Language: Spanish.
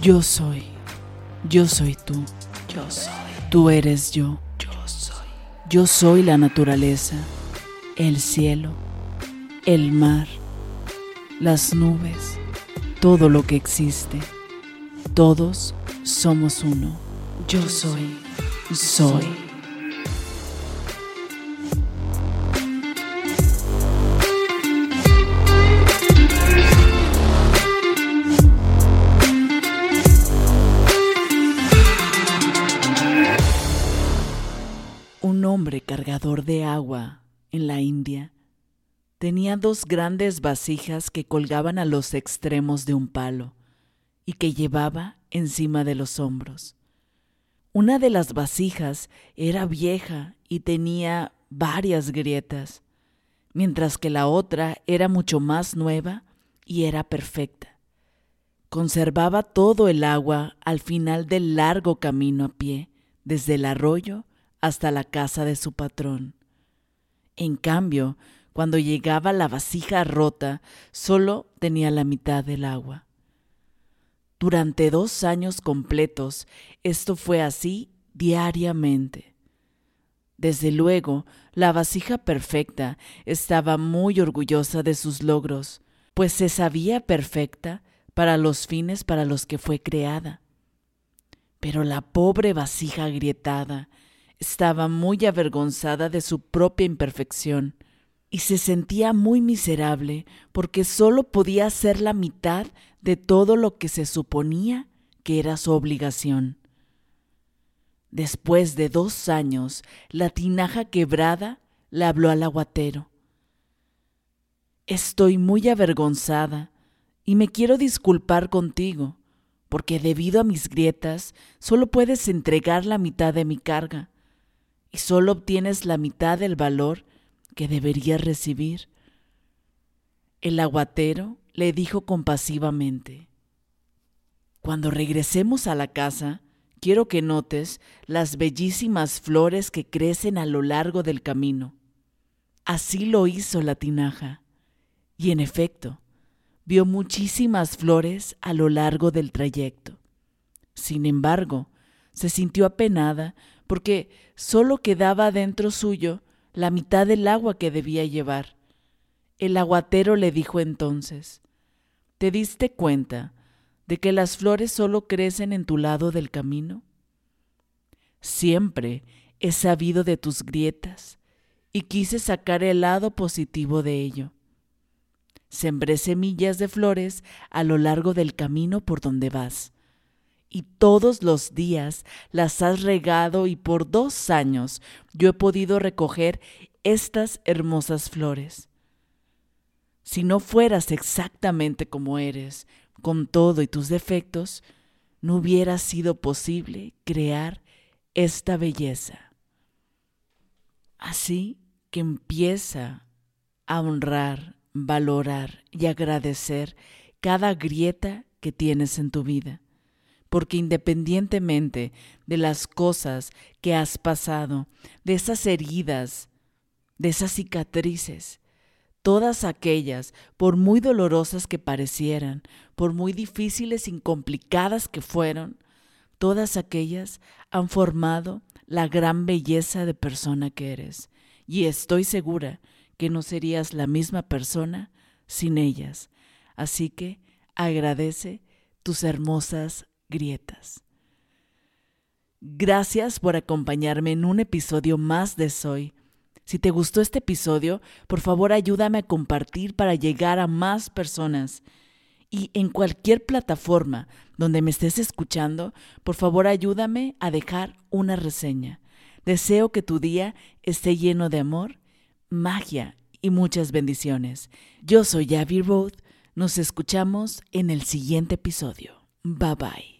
Yo soy. Yo soy tú. Yo soy. Tú eres yo. Yo soy. Yo soy la naturaleza, el cielo, el mar, las nubes, todo lo que existe. Todos somos uno. Yo soy. Soy. Cargador de agua en la India tenía dos grandes vasijas que colgaban a los extremos de un palo y que llevaba encima de los hombros. Una de las vasijas era vieja y tenía varias grietas, mientras que la otra era mucho más nueva y era perfecta. Conservaba todo el agua al final del largo camino a pie, desde el arroyo hasta la casa de su patrón. En cambio, cuando llegaba la vasija rota, solo tenía la mitad del agua. Durante dos años completos esto fue así diariamente. Desde luego, la vasija perfecta estaba muy orgullosa de sus logros, pues se sabía perfecta para los fines para los que fue creada. Pero la pobre vasija agrietada estaba muy avergonzada de su propia imperfección y se sentía muy miserable porque solo podía hacer la mitad de todo lo que se suponía que era su obligación. Después de dos años, la tinaja quebrada le habló al aguatero. Estoy muy avergonzada y me quiero disculpar contigo, porque debido a mis grietas solo puedes entregar la mitad de mi carga y solo obtienes la mitad del valor que deberías recibir. El aguatero le dijo compasivamente, Cuando regresemos a la casa, quiero que notes las bellísimas flores que crecen a lo largo del camino. Así lo hizo la tinaja, y en efecto, vio muchísimas flores a lo largo del trayecto. Sin embargo, se sintió apenada porque solo quedaba dentro suyo la mitad del agua que debía llevar. El aguatero le dijo entonces, ¿te diste cuenta de que las flores solo crecen en tu lado del camino? Siempre he sabido de tus grietas y quise sacar el lado positivo de ello. Sembré semillas de flores a lo largo del camino por donde vas y todos los días las has regado y por dos años yo he podido recoger estas hermosas flores. Si no fueras exactamente como eres, con todo y tus defectos, no hubiera sido posible crear esta belleza. Así que empieza a honrar, valorar y agradecer cada grieta que tienes en tu vida porque independientemente de las cosas que has pasado, de esas heridas, de esas cicatrices, todas aquellas, por muy dolorosas que parecieran, por muy difíciles y complicadas que fueron, todas aquellas han formado la gran belleza de persona que eres. Y estoy segura que no serías la misma persona sin ellas. Así que agradece tus hermosas grietas. Gracias por acompañarme en un episodio más de Soy. Si te gustó este episodio, por favor ayúdame a compartir para llegar a más personas. Y en cualquier plataforma donde me estés escuchando, por favor ayúdame a dejar una reseña. Deseo que tu día esté lleno de amor, magia y muchas bendiciones. Yo soy Abby Roth. Nos escuchamos en el siguiente episodio. Bye bye.